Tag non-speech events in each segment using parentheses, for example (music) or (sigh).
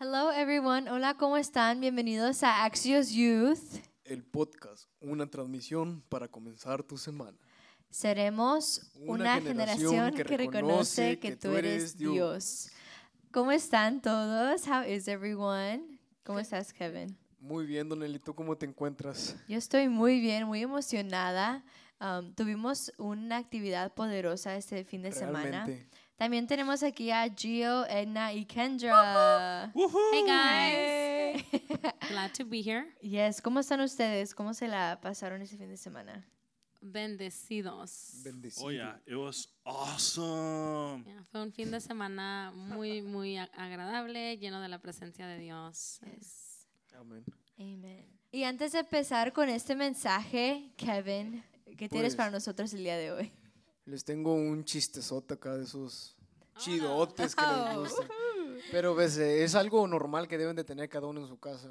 Hello everyone, hola, ¿cómo están? Bienvenidos a Axios Youth. El podcast, una transmisión para comenzar tu semana. Seremos una, generación, que, reconoce que, tú eres Dios. ¿Cómo están todos? How is everyone? ¿Cómo estás, Kevin? Muy bien, Doneli, ¿tú cómo te encuentras? Yo estoy muy bien, muy emocionada. Um, tuvimos una actividad poderosa este fin de semana. También tenemos aquí a Gio, Edna y Kendra. Hey guys. (laughs) Glad to be here. Yes, ¿cómo están ustedes? ¿Cómo se la pasaron ese fin de semana? Bendecidos. Bendecido. Oh yeah, it was awesome. Yeah, fue un fin de semana muy, muy agradable, lleno de la presencia de Dios. Yes. Amén. Amen. Y antes de empezar con este mensaje, Kevin, ¿qué tienes Pues- para nosotros el día de hoy? Les tengo un chistezote acá de esos chidotes que Oh. les (laughs) gustan. Pero ves, eh, es algo normal que deben de tener cada uno en su casa.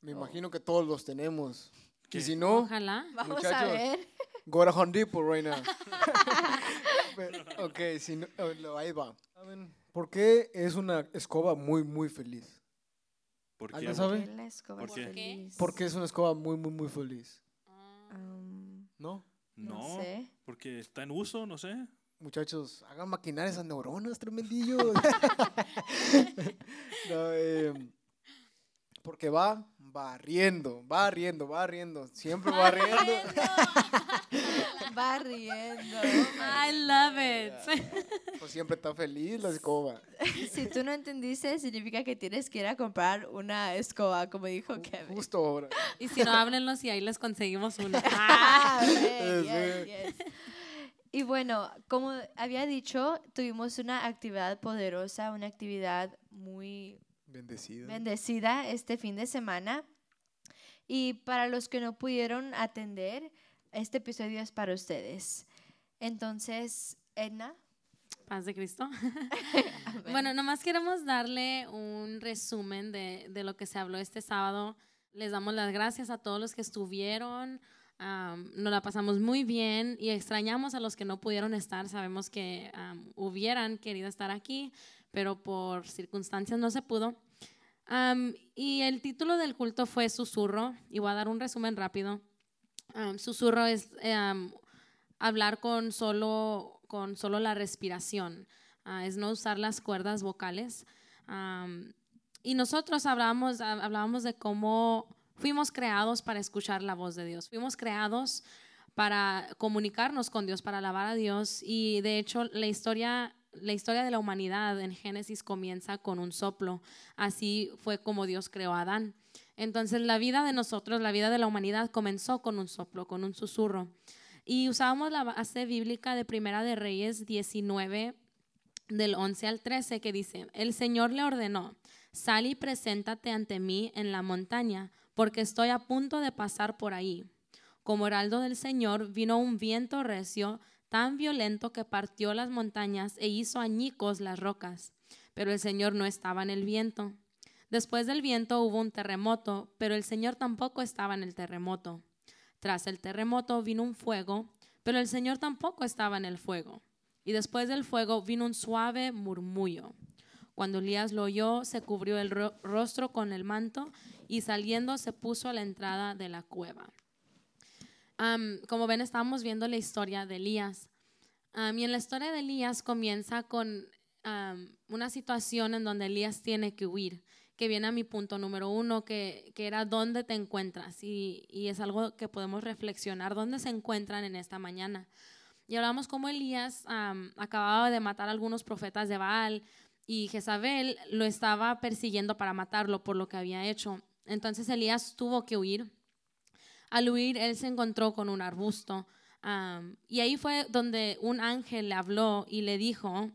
Me imagino que todos los tenemos. ¿Qué? Y si no, Ojalá. Vamos a Muchachos. ver. go to Home Depot right now. (laughs) Pero, ok, si no, oh, lo- ahí va. ¿Saben ¿Por qué es una escoba muy, muy feliz? ¿Por qué? Sabe? ¿Por qué? Porque es una escoba muy, muy, muy feliz. Um, ¿No? no, No, sé. Porque está en uso, no sé. Muchachos, hagan maquinar esas neuronas, tremendillos. (laughs) (laughs) No, eh, porque va barriendo, barriendo, barriendo. Siempre (laughs) barriendo. Va riendo. (laughs) (laughs) I love it. Pues siempre está feliz la escoba. si tú no entendiste, significa que tienes que ir a comprar una escoba, como dijo Kevin. Justo ahora. y si no, háblenlos y ahí les conseguimos una. Ah, yes. Y bueno, como había dicho, tuvimos una actividad poderosa, una actividad muy Bendecido. bendecida este fin de semana. Y para los que no pudieron atender, este episodio es para ustedes. Entonces, Edna. Paz de Cristo. (laughs) Bueno, nomás queremos darle un resumen de, de lo que se habló este sábado. Les damos las gracias a todos los que estuvieron. Am, nos la pasamos muy bien y extrañamos a los que no pudieron estar. Sabemos que am, hubieran querido estar aquí, pero por circunstancias no se pudo. Am, y el título del culto fue Susurro. Y voy a dar un resumen rápido. Am, susurro es am, hablar con solo, con solo la respiración, ah, es no usar las cuerdas vocales. Y nosotros hablábamos, hab- hablábamos de cómo fuimos creados para escuchar la voz de Dios, fuimos creados para comunicarnos con Dios, para alabar a Dios. Y de hecho, la historia, la historia de la humanidad en Génesis comienza con un soplo. Así fue como Dios creó a Adán. Entonces, la vida de nosotros, la vida de la humanidad comenzó con un soplo, con un susurro. Y usábamos la base bíblica de Primera de Reyes 19, del 11 al 13, que dice, el Señor le ordenó, sal y preséntate ante mí en la montaña, porque estoy a punto de pasar por ahí. Como heraldo del Señor vino un viento recio, tan violento que partió las montañas e hizo añicos las rocas. Pero el Señor no estaba en el viento. Después del viento hubo un terremoto, pero el Señor tampoco estaba en el terremoto. Tras el terremoto vino un fuego, pero el Señor tampoco estaba en el fuego. Y después del fuego vino un suave murmullo. Cuando Elías lo oyó, se cubrió el ro- rostro con el manto y saliendo se puso a la entrada de la cueva. Como ven, estamos viendo la historia de Elías. Am, y en la historia de Elías comienza con una situación en donde Elías tiene que huir, que viene a mi punto número uno, que, que era dónde te encuentras. Y, y es algo que podemos reflexionar, dónde se encuentran en esta mañana. Y hablamos cómo Elías acababa de matar a algunos profetas de Baal y Jezabel lo estaba persiguiendo para matarlo por lo que había hecho. Entonces Elías tuvo que huir. Al huir, él se encontró con un arbusto. y ahí fue donde un ángel le habló y le dijo,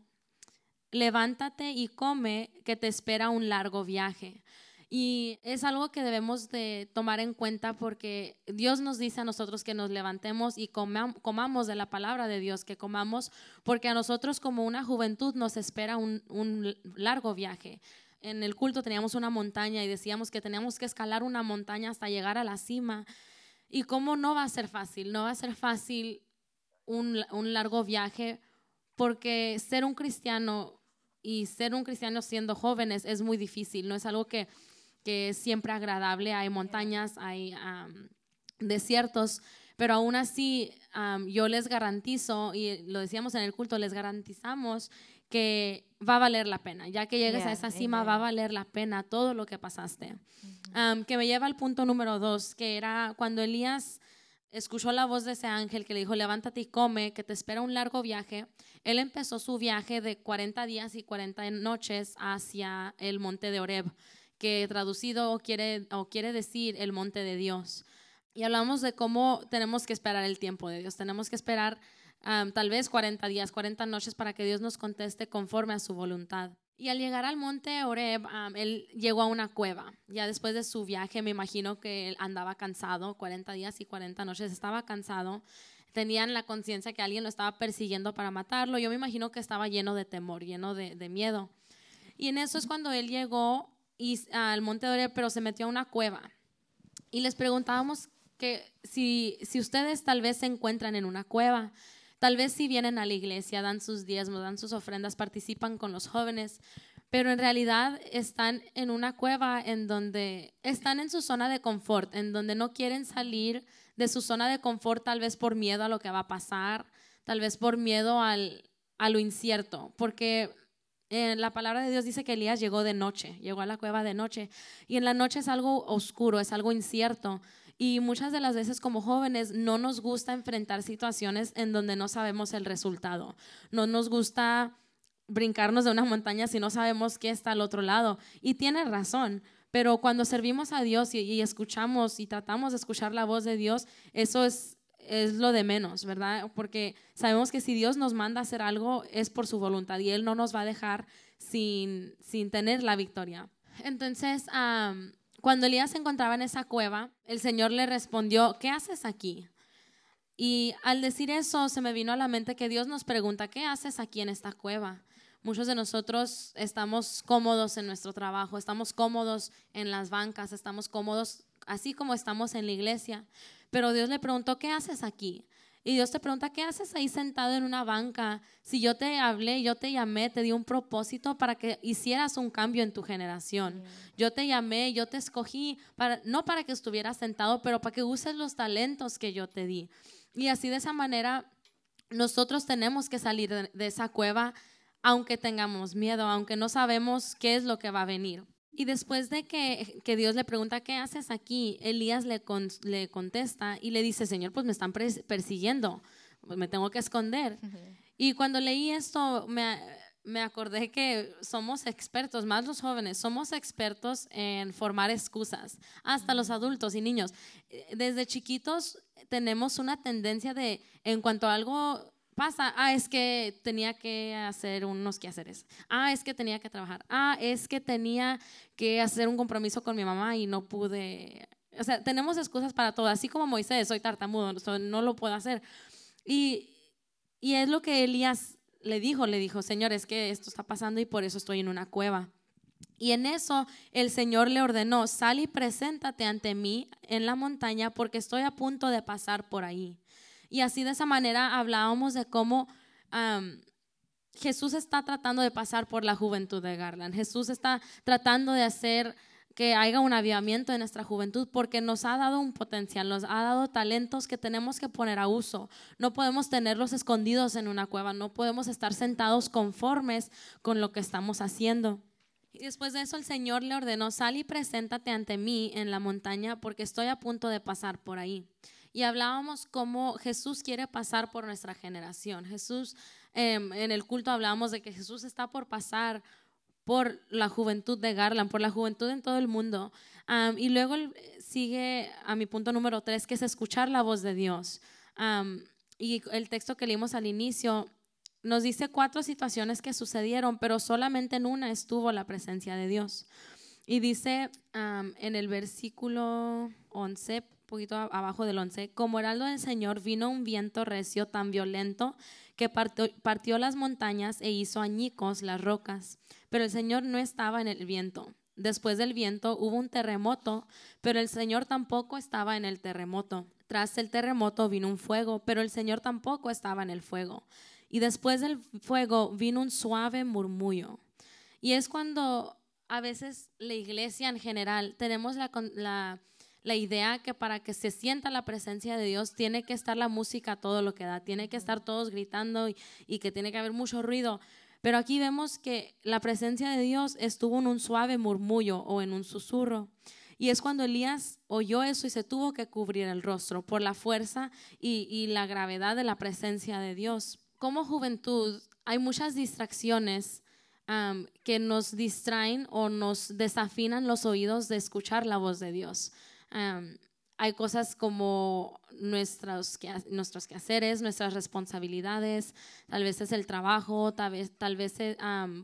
levántate y come, que te espera un largo viaje. Y es algo que debemos de tomar en cuenta porque Dios nos dice a nosotros que nos levantemos y comam- comamos de la palabra de Dios, que comamos, porque a nosotros como una juventud nos espera un largo viaje. En el culto teníamos una montaña y decíamos que teníamos que escalar una montaña hasta llegar a la cima. Y cómo no va a ser fácil, no va a ser fácil un, un largo viaje porque ser un cristiano y ser un cristiano siendo jóvenes es muy difícil, no es algo que, que es siempre agradable, hay montañas, hay desiertos, pero aún así yo les garantizo, y lo decíamos en el culto, les garantizamos que va a valer la pena. Ya que llegues a esa cima, va a valer la pena todo lo que pasaste. que me lleva al punto número dos, que era cuando Elías escuchó la voz de ese ángel que le dijo, levántate y come, que te espera un largo viaje. Él empezó su viaje de 40 días y 40 noches hacia el monte de Oreb, que traducido quiere, o quiere decir el monte de Dios. Y hablamos de cómo tenemos que esperar el tiempo de Dios. Tenemos que esperar tal vez 40 días, 40 noches para que Dios nos conteste conforme a su voluntad. Y al llegar al monte Oreb, él llegó a una cueva. Ya después de su viaje, me imagino que él andaba cansado, 40 días y 40 noches, estaba cansado. Tenían la conciencia que alguien lo estaba persiguiendo para matarlo. Yo me imagino que estaba lleno de temor, lleno de, miedo. Y en eso es cuando él llegó al monte Oreb, pero se metió a una cueva. Y les preguntábamos que si, si ustedes tal vez se encuentran en una cueva, Tal vez si vienen a la iglesia, dan sus diezmos, dan sus ofrendas, participan con los jóvenes, pero en realidad están en una cueva en donde están en su zona de confort, en donde no quieren salir de su zona de confort tal vez por miedo a lo que va a pasar, tal vez por miedo al, a lo incierto, porque en la palabra de Dios dice que Elías llegó de noche, llegó a la cueva de noche, y en la noche es algo oscuro, es algo incierto. Y muchas de las veces como jóvenes no nos gusta enfrentar situaciones en donde no sabemos el resultado. No nos gusta brincarnos de una montaña si no sabemos qué está al otro lado. Y tiene razón, pero cuando servimos a Dios y, escuchamos y tratamos de escuchar la voz de Dios, eso es, es lo de menos, ¿verdad? Porque sabemos que si Dios nos manda a hacer algo es por su voluntad y Él no nos va a dejar sin, sin tener la victoria. Entonces, cuando Elías se encontraba en esa cueva, el Señor le respondió, ¿qué haces aquí? Y al decir eso, se me vino a la mente que Dios nos pregunta, ¿qué haces aquí en esta cueva? Muchos de nosotros estamos cómodos en nuestro trabajo, estamos cómodos en las bancas, estamos cómodos así como estamos en la iglesia. Pero Dios le preguntó, ¿qué haces aquí? Y Dios te pregunta, ¿qué haces ahí sentado en una banca? Si yo te hablé, yo te llamé, te di un propósito para que hicieras un cambio en tu generación. Yo te llamé, yo te escogí, para, no para que estuvieras sentado, pero para que uses los talentos que yo te di. Y así de esa manera, nosotros tenemos que salir de esa cueva, aunque tengamos miedo, aunque no sabemos qué es lo que va a venir. Y después de que, que, Dios le pregunta, ¿qué haces aquí? Elías le, le contesta y le dice, Señor, pues me están persiguiendo, me tengo que esconder. Y cuando leí esto, me, me acordé que somos expertos, más los jóvenes, somos expertos en formar excusas, hasta los adultos y niños. Desde chiquitos tenemos una tendencia de, en cuanto a algo pasa, ah, es que tenía que hacer unos quehaceres, ah, es que tenía que trabajar, ah, es que tenía que hacer un compromiso con mi mamá y no pude. O sea, tenemos excusas para todo, así como Moisés, soy tartamudo, no lo puedo hacer. Y, y es lo que Elías le dijo, le dijo, Señor, es que esto está pasando y por eso estoy en una cueva. Y en eso el Señor le ordenó, sal y preséntate ante mí en la montaña porque estoy a punto de pasar por ahí. Y así de esa manera hablábamos de cómo Jesús está tratando de pasar por la juventud de Garland. Jesús está tratando de hacer que haya un avivamiento en nuestra juventud porque nos ha dado un potencial, nos ha dado talentos que tenemos que poner a uso. No podemos tenerlos escondidos en una cueva, no podemos estar sentados conformes con lo que estamos haciendo. Y después de eso el Señor le ordenó, sal y preséntate ante mí en la montaña porque estoy a punto de pasar por ahí y hablábamos cómo Jesús quiere pasar por nuestra generación. Jesús, em, en el culto hablábamos de que Jesús está por pasar por la juventud de Garland, por la juventud en todo el mundo. y luego sigue a mi punto número tres, que es escuchar la voz de Dios. y el texto que leímos al inicio nos dice cuatro situaciones que sucedieron, pero solamente en una estuvo la presencia de Dios. Y dice en el versículo 11, poquito abajo del 11, como heraldo del Señor vino un viento recio tan violento que partió, las montañas e hizo añicos las rocas, pero el Señor no estaba en el viento. Después del viento hubo un terremoto, pero el Señor tampoco estaba en el terremoto. Tras el terremoto vino un fuego, pero el Señor tampoco estaba en el fuego. Y después del fuego vino un suave murmullo. Y es cuando a veces la iglesia en general tenemos la, la, idea que para que se sienta la presencia de Dios tiene que estar la música todo lo que da, tiene que estar todos gritando y, que tiene que haber mucho ruido. Pero aquí vemos que la presencia de Dios estuvo en un suave murmullo o en un susurro. Y es cuando Elías oyó eso y se tuvo que cubrir el rostro por la fuerza y la gravedad de la presencia de Dios. Como juventud hay muchas distracciones que nos distraen o nos desafinan los oídos de escuchar la voz de Dios. Hay cosas como nuestros, nuestros quehaceres, nuestras responsabilidades, tal vez es el trabajo, tal vez, tal vez eh,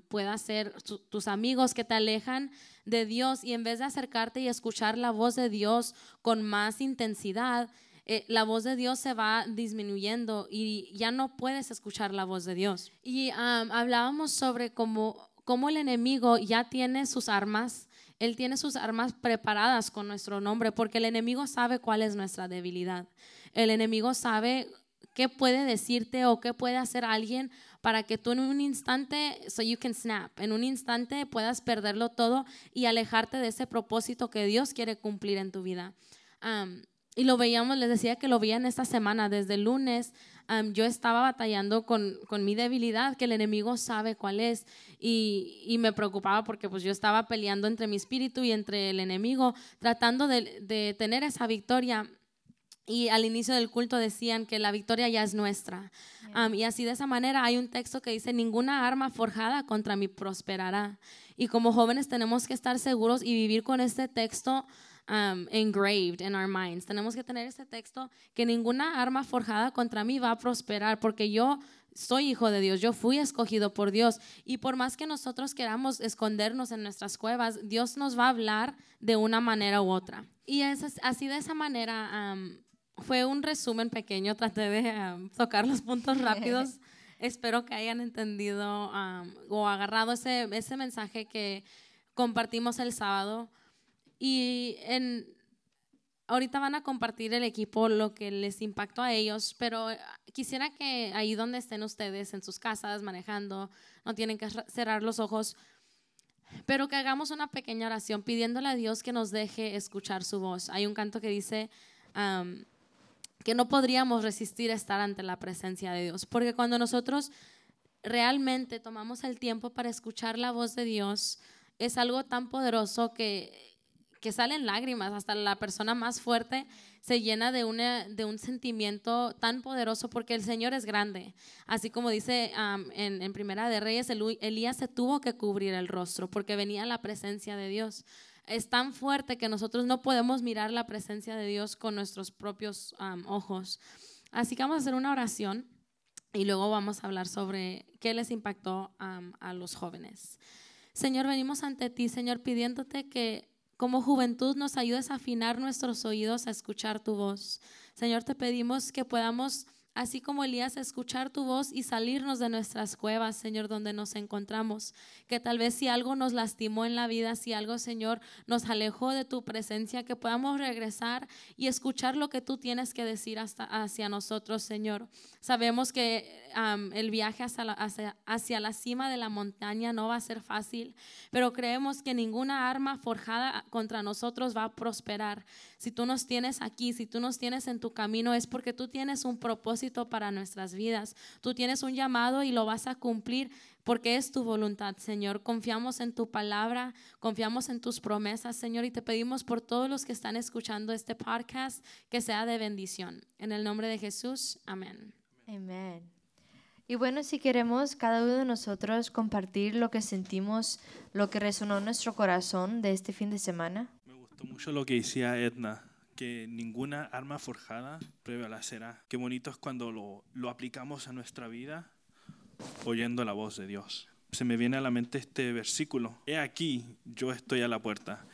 pueda ser tus amigos que te alejan de Dios y en vez de acercarte y escuchar la voz de Dios con más intensidad, eh, la voz de Dios se va disminuyendo y ya no puedes escuchar la voz de Dios. Y hablábamos sobre cómo, cómo el enemigo ya tiene sus armas. Él tiene sus armas preparadas con nuestro nombre porque el enemigo sabe cuál es nuestra debilidad. El enemigo sabe qué puede decirte o qué puede hacer alguien para que tú en un instante, so you can snap, en un instante puedas perderlo todo y alejarte de ese propósito que Dios quiere cumplir en tu vida. Y lo veíamos, les decía que lo veían esta semana, desde el lunes. Yo estaba batallando con, con, mi debilidad, que el enemigo sabe cuál es, y, y, me preocupaba porque pues yo estaba peleando entre mi espíritu y entre el enemigo, tratando de, de tener esa victoria. Y al inicio del culto decían que la victoria ya es nuestra. y así de esa manera hay un texto que dice, ninguna arma forjada contra mí prosperará. Y como jóvenes tenemos que estar seguros y vivir con este texto um, engraved in our minds. Tenemos que tener este texto que ninguna arma forjada contra mí va a prosperar porque yo soy hijo de Dios, yo fui escogido por Dios y por más que nosotros queramos escondernos en nuestras cuevas, Dios nos va a hablar de una manera u otra. Y es así de esa manera um, fue un resumen pequeño, traté de um, tocar los puntos (laughs) rápidos. Espero que hayan entendido um, o agarrado ese, ese mensaje que compartimos el sábado. Y en, ahorita van a compartir el equipo lo que les impactó a ellos, pero eh, quisiera que ahí donde estén ustedes, en sus casas, manejando, no tienen que cerrar los ojos, pero que hagamos una pequeña oración pidiéndole a Dios que nos deje escuchar su voz. Hay un canto que dice que no podríamos resistir estar ante la presencia de Dios, porque cuando nosotros realmente tomamos el tiempo para escuchar la voz de Dios, es algo tan poderoso que que salen lágrimas, hasta la persona más fuerte se llena de, una, de un sentimiento tan poderoso porque el Señor es grande. Así como dice en, en, Primera de Reyes, Elías se tuvo que cubrir el rostro porque venía la presencia de Dios. Es tan fuerte que nosotros no podemos mirar la presencia de Dios con nuestros propios ojos. Así que vamos a hacer una oración y luego vamos a hablar sobre qué les impactó a los jóvenes. Señor, venimos ante ti, Señor, pidiéndote que como juventud nos ayudes a afinar nuestros oídos a escuchar tu voz. Señor, te pedimos que podamos así como Elías, escuchar tu voz y salirnos de nuestras cuevas, Señor, donde nos encontramos. Que tal vez si algo nos lastimó en la vida, si algo, Señor, nos alejó de tu presencia, que podamos regresar y escuchar lo que tú tienes que decir hacia nosotros, Señor. Sabemos que el viaje hacia la cima de la montaña no va a ser fácil, pero creemos que ninguna arma forjada contra nosotros va a prosperar. Si tú nos tienes aquí, si tú nos tienes en tu camino, es porque tú tienes un propósito para nuestras vidas. Tú tienes un llamado y lo vas a cumplir porque es tu voluntad, Señor. Confiamos en tu palabra, confiamos en tus promesas, Señor, y te pedimos por todos los que están escuchando este podcast que sea de bendición. En el nombre de Jesús, amén. Amén. Y bueno, si queremos cada uno de nosotros compartir lo que sentimos, lo que resonó en nuestro corazón de este fin de semana. Me gustó mucho lo que decía Edna que ninguna arma forjada prevalecerá. Qué bonito es cuando lo, lo aplicamos a nuestra vida oyendo la voz de Dios. Se me viene a la mente este versículo. He aquí, yo estoy a la puerta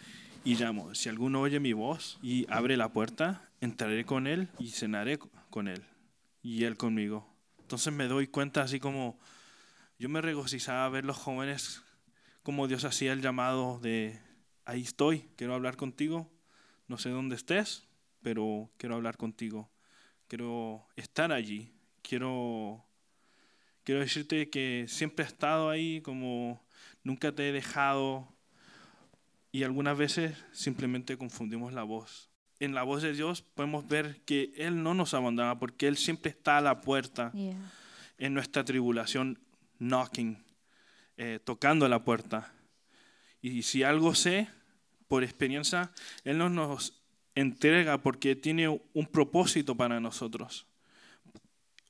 y llamo. Si alguno oye mi voz y abre la puerta, entraré con él y cenaré con él y él conmigo. Entonces me doy cuenta así como yo me regocijaba ver los jóvenes como Dios hacía el llamado de ahí estoy, quiero hablar contigo, no sé dónde estés, pero quiero hablar contigo. Quiero estar allí. Quiero, quiero decirte que siempre he estado ahí como nunca te he dejado. Y algunas veces simplemente confundimos la voz. En la voz de Dios podemos ver que Él no nos abandona porque Él siempre está a la puerta en nuestra tribulación, knocking, eh, tocando la puerta. Y si algo sé, por experiencia, Él no nos entrega porque tiene un propósito para nosotros.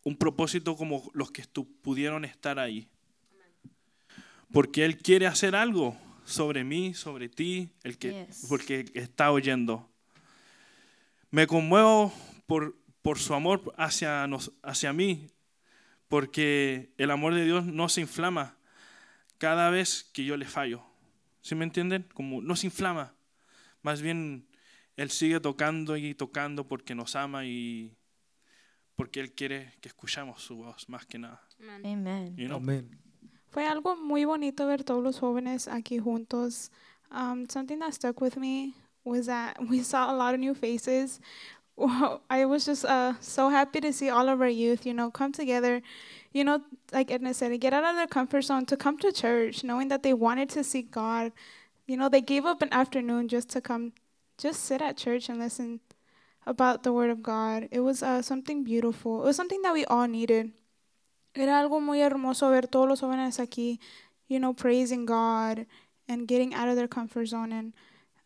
Un propósito como los que pudieron estar ahí. Porque Él quiere hacer algo sobre mí, sobre ti, el que, porque está oyendo. Me conmuevo por, por su amor hacia, nos, hacia mí, porque el amor de Dios no se inflama cada vez que yo le fallo. ¿Sí me entienden? Como no se inflama. Más bien, Él sigue tocando y tocando porque nos ama y porque Él quiere que escuchemos su voz más que nada. Amén. Amén. Fue algo muy bonito ver todos los jóvenes aquí juntos. Um, something that stuck with me was that we (laughs) saw a lot of new faces. (laughs) I was just uh, so happy to see all of our youth, you know, come together, you know, like Edna said, get out of their comfort zone to come to church, knowing that they wanted to see God. You know, they gave up an afternoon just to come, just sit at church and listen about the Word of God. It was uh, something beautiful. It was something that we all needed. Era algo muy hermoso ver todos los jóvenes aquí, you know, praising God and getting out of their comfort zone. And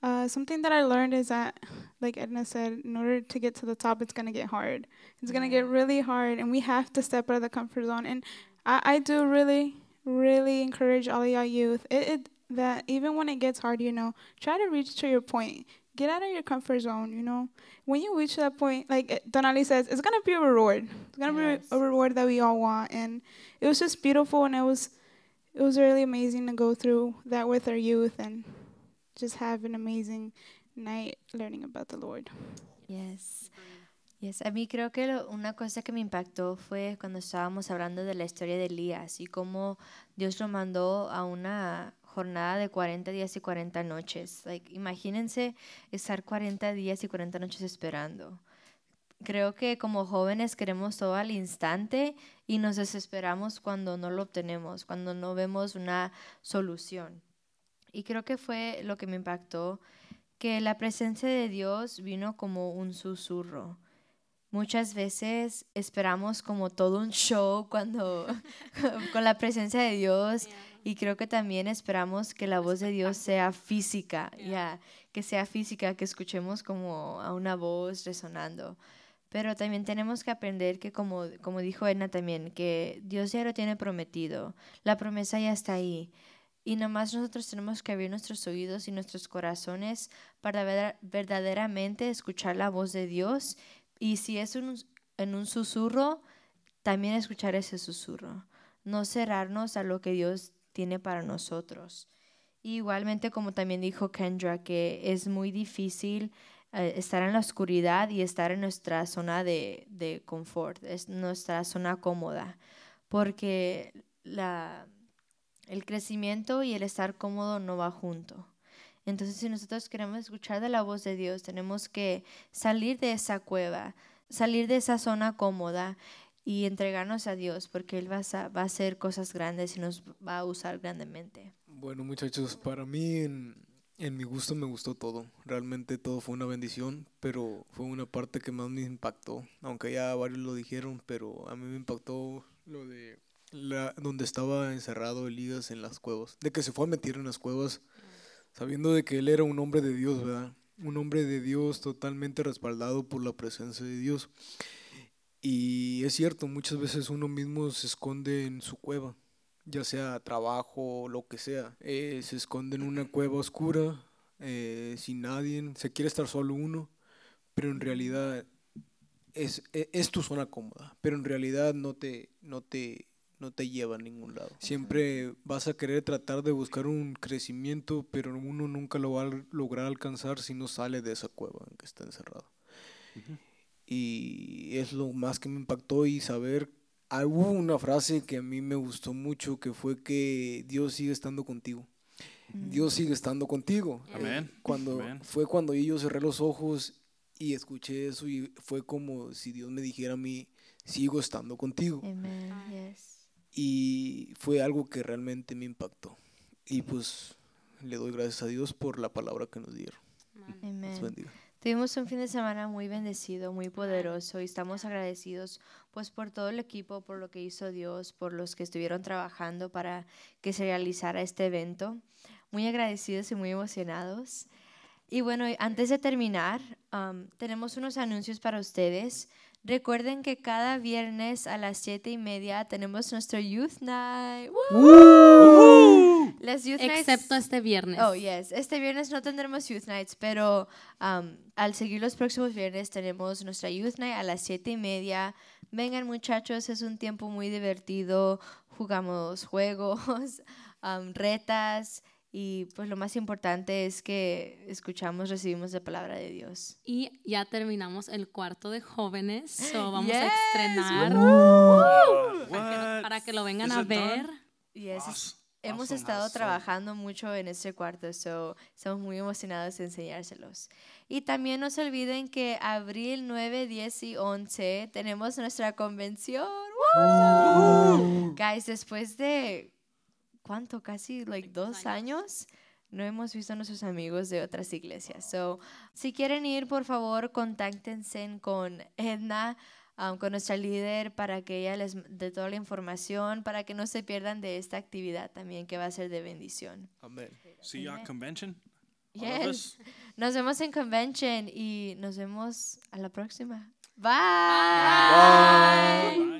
uh, something that I learned is that, like Edna said, in order to get to the top, it's going to get hard. It's going to get really hard, and we have to step out of the comfort zone. And I, I do really, really encourage all of y'all youth it, it, that even when it gets hard, you know, try to reach to your point get out of your comfort zone, you know. When you reach that point, like eh, Donali says, it's gonna be a reward. It's gonna yes. be a reward that we all want, and it was just beautiful, and it was, it was really amazing to go through that with our youth and just have an amazing night learning about the Lord. Yes. Yes. A mí creo que lo, una cosa que me impactó fue cuando estábamos hablando de la historia de Elías y cómo Dios lo mandó a una jornada de 40 días y 40 noches. Like, imagínense estar 40 días y 40 noches esperando. Creo que como jóvenes queremos todo al instante y nos desesperamos cuando no lo obtenemos, cuando no vemos una solución. Y creo que fue lo que me impactó, que la presencia de Dios vino como un susurro. Muchas veces esperamos como todo un show cuando (laughs) con la presencia de Dios y creo que también esperamos que la voz de Dios sea física, ya, que sea física, que escuchemos como a una voz resonando. Pero también tenemos que aprender que, como, como dijo Edna también, que Dios ya lo tiene prometido. La promesa ya está ahí. Y nomás nosotros tenemos que abrir nuestros oídos y nuestros corazones para verdaderamente escuchar la voz de Dios. Y si es en un susurro, también escuchar ese susurro. No cerrarnos a lo que Dios tiene para nosotros. igualmente, como también dijo Kendra, que es muy difícil eh, estar en la oscuridad y estar en nuestra zona de, de confort, es nuestra zona cómoda, porque la, el crecimiento y el estar cómodo no va junto. Entonces, si nosotros queremos escuchar de la voz de Dios, tenemos que salir de esa cueva, salir de esa zona cómoda y entregarnos a Dios, porque Él va a, va a hacer cosas grandes y nos va a usar grandemente. Bueno, muchachos, para mí en, en mi gusto me gustó todo. Realmente todo fue una bendición, pero fue una parte que más me impactó. Aunque ya varios lo dijeron, pero a mí me impactó lo de la, donde estaba encerrado Elías en las cuevas. De que se fue a meter en las cuevas, sabiendo de que él era un hombre de Dios, ¿verdad? Un hombre de Dios totalmente respaldado por la presencia de Dios. Y es cierto, muchas veces uno mismo se esconde en su cueva, ya sea trabajo lo que sea. Eh, se esconde en una cueva oscura, eh, sin nadie, se quiere estar solo uno, pero en realidad es, e, es, tu zona cómoda, pero en realidad no te, no, te, no te lleva a ningún lado. Siempre vas a querer tratar de buscar un crecimiento, pero uno nunca lo va a lograr alcanzar si no sale de esa cueva en que está encerrado y es lo más que me impactó y saber, ah, hubo una frase que a mí me gustó mucho que fue que Dios sigue estando contigo. Mm. Dios sigue estando contigo. Amén. Cuando fue cuando yo cerré los ojos y escuché eso y fue como si Dios me dijera a mí, sigo estando contigo. Amen. Y fue algo que realmente me impactó. Y pues le doy gracias a Dios por la palabra que nos dieron. Amén. Tuvimos un fin de semana muy bendecido, muy poderoso y estamos agradecidos pues por todo el equipo, por lo que hizo Dios, por los que estuvieron trabajando para que se realizara este evento. Muy agradecidos y muy emocionados. Y bueno, antes de terminar, um, tenemos unos anuncios para ustedes. Recuerden que cada viernes a las siete y media tenemos nuestro Youth Night. ¡Woo! Las Youth Nights- Excepto este viernes. Oh, yes. Este viernes no tendremos Youth Nights, pero um, al seguir los próximos viernes tenemos nuestra Youth Night a las siete y media. Vengan muchachos, es un tiempo muy divertido. Jugamos juegos, (laughs) um, retas y pues lo más importante es que escuchamos, recibimos la palabra de Dios. Y ya terminamos el cuarto de jóvenes. So (gasps) vamos Yes, a estrenar What? para que lo vengan Is a ver. Y es- Awes- hemos awesome, estado awesome. trabajando mucho en este cuarto, so estamos muy emocionados de enseñárselos. Y también no se olviden que abril 9, 10 y 11 tenemos nuestra convención. ¡Woo! Guys, después de ¿cuánto? Casi like dos años. No hemos visto a nuestros amigos de otras iglesias. So, si quieren ir, por favor, contáctense con Edna, um, con nuestra líder, para que ella les dé toda la información, para que no se pierdan de esta actividad también, que va a ser de bendición. Amén. See you at convention. Yes. (laughs) Nos vemos en convention y nos vemos a la próxima. Bye. Bye.